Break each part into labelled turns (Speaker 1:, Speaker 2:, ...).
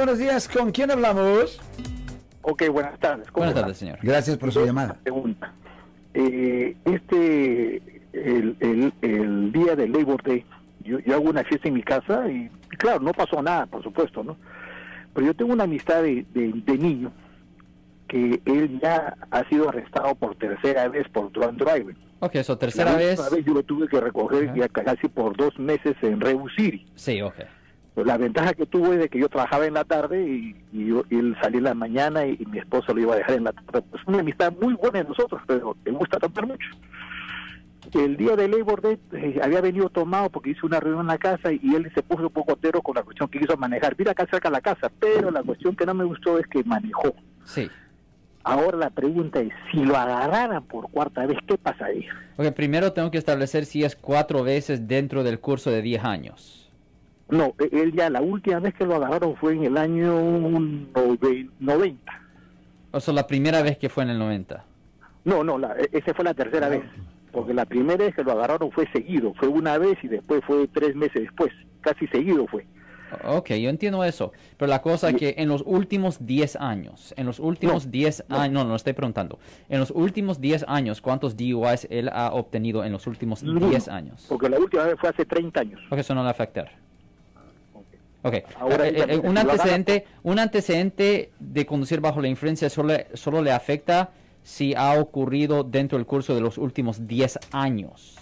Speaker 1: Buenos días, ¿con quién hablamos?
Speaker 2: Ok, buenas tardes.
Speaker 3: Buenas tardes, señor.
Speaker 1: Gracias por su llamada.
Speaker 2: Pregunta. Eh, este, el, el, el día del Labor Day, yo, yo hago una fiesta en mi casa y, claro, no pasó nada, por supuesto, ¿no? Pero yo tengo una amistad de, de, de niño que él ya ha sido arrestado por tercera vez por drunk driving.
Speaker 3: Ok, eso, tercera vez.
Speaker 2: vez yo lo tuve que recoger
Speaker 3: Ajá.
Speaker 2: ya casi por dos meses en Rebu City.
Speaker 3: Sí, ok.
Speaker 2: Pues la ventaja que tuve es de que yo trabajaba en la tarde y, y yo- y él salía en la mañana y, y mi esposa lo iba a dejar en la tarde. Pues una amistad muy buena de nosotros, pero me gusta tomar mucho. El día de Labor Day eh, había venido tomado porque hizo una reunión en la casa y él se puso un poco tero con la cuestión que quiso manejar. Mira acá cerca de la casa, pero la cuestión que no me gustó es que manejó.
Speaker 3: Sí.
Speaker 2: Ahora la pregunta es, si lo agarraran por cuarta vez, ¿qué pasaría?
Speaker 3: Ok, primero tengo que establecer si es cuatro veces dentro del curso de 10 años.
Speaker 2: No, e- él ya la última vez que lo agarraron fue en el año nove- 90.
Speaker 3: O sea, la primera vez que fue en el 90.
Speaker 2: No, no, la, e- esa fue la tercera vez. Porque la primera vez que lo agarraron fue seguido. Fue una vez y después fue tres meses después. Casi seguido fue.
Speaker 3: Ok, yo entiendo eso. Pero la cosa es que en los últimos 10 años, en los últimos
Speaker 2: No,
Speaker 3: 10
Speaker 2: no.
Speaker 3: años, no, no estoy preguntando. En los últimos 10 años, ¿cuántos DUIs él ha obtenido en los últimos
Speaker 2: Ninguno,
Speaker 3: 10 años?
Speaker 2: Porque la última vez fue hace 30 años.
Speaker 3: Ok, eso no le va a afectar. Ok,
Speaker 2: Ahora,
Speaker 3: Eh, eh, un antecedente, un antecedente de conducir bajo la influencia solo, solo le afecta si ha ocurrido dentro del curso de los últimos 10 años.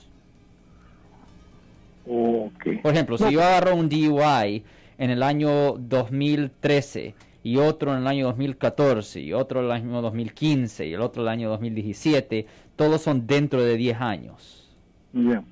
Speaker 2: Ok.
Speaker 3: Por ejemplo, si yo agarro un DUI en el año 2013 y otro en el año 2014 y otro en el año 2015 y el otro en el año 2017, todos son dentro de 10 años.
Speaker 2: Ya.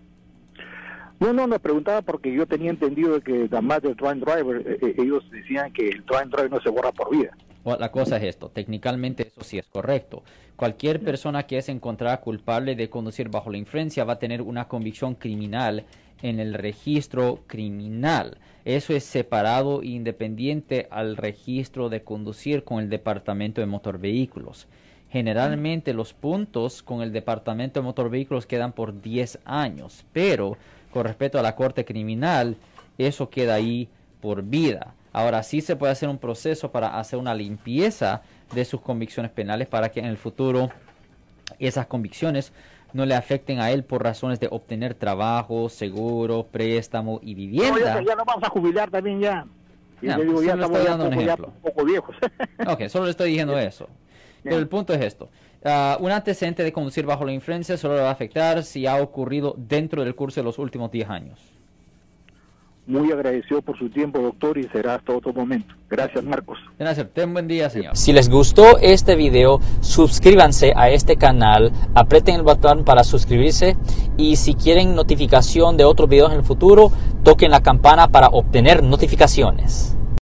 Speaker 2: No, no, me preguntaba porque yo tenía entendido que además del Drunk Driver, eh, eh, ellos decían que el Drunk Driver no se borra por vida.
Speaker 3: La cosa es esto, técnicamente eso sí es correcto. Cualquier persona que es encontrada culpable de conducir bajo la influencia va a tener una convicción criminal en el registro criminal. Eso es separado e independiente al registro de conducir con el Departamento de Motor Vehículos. Generalmente los puntos con el Departamento de Motor Vehículos quedan por 10 años, pero con respecto a la Corte Criminal, eso queda ahí por vida. Ahora sí se puede hacer un proceso para hacer una limpieza de sus convicciones penales para que en el futuro esas convicciones no le afecten a él por razones de obtener trabajo, seguro, préstamo y
Speaker 2: No,
Speaker 3: vivienda.
Speaker 2: ya, ya nos vamos a jubilar también ya. Y le digo,
Speaker 3: solo
Speaker 2: ya estamos
Speaker 3: dando un
Speaker 2: ya
Speaker 3: ejemplo.
Speaker 2: un poco viejos.
Speaker 3: Ok, solo le estoy diciendo eso. Pero el punto es esto. Ah, un antecedente de conducir bajo la influencia solo le va a afectar si ha ocurrido dentro del curso de los últimos 10 años.
Speaker 2: Muy agradecido por su tiempo, doctor, y será hasta otro momento. Gracias, Marcos.
Speaker 3: Gracias. Ten buen día, señor.
Speaker 4: Si les gustó este video, suscríbanse a este canal, aprieten el botón para suscribirse y si quieren notificación de otros videos en el futuro, toquen la campana para obtener notificaciones.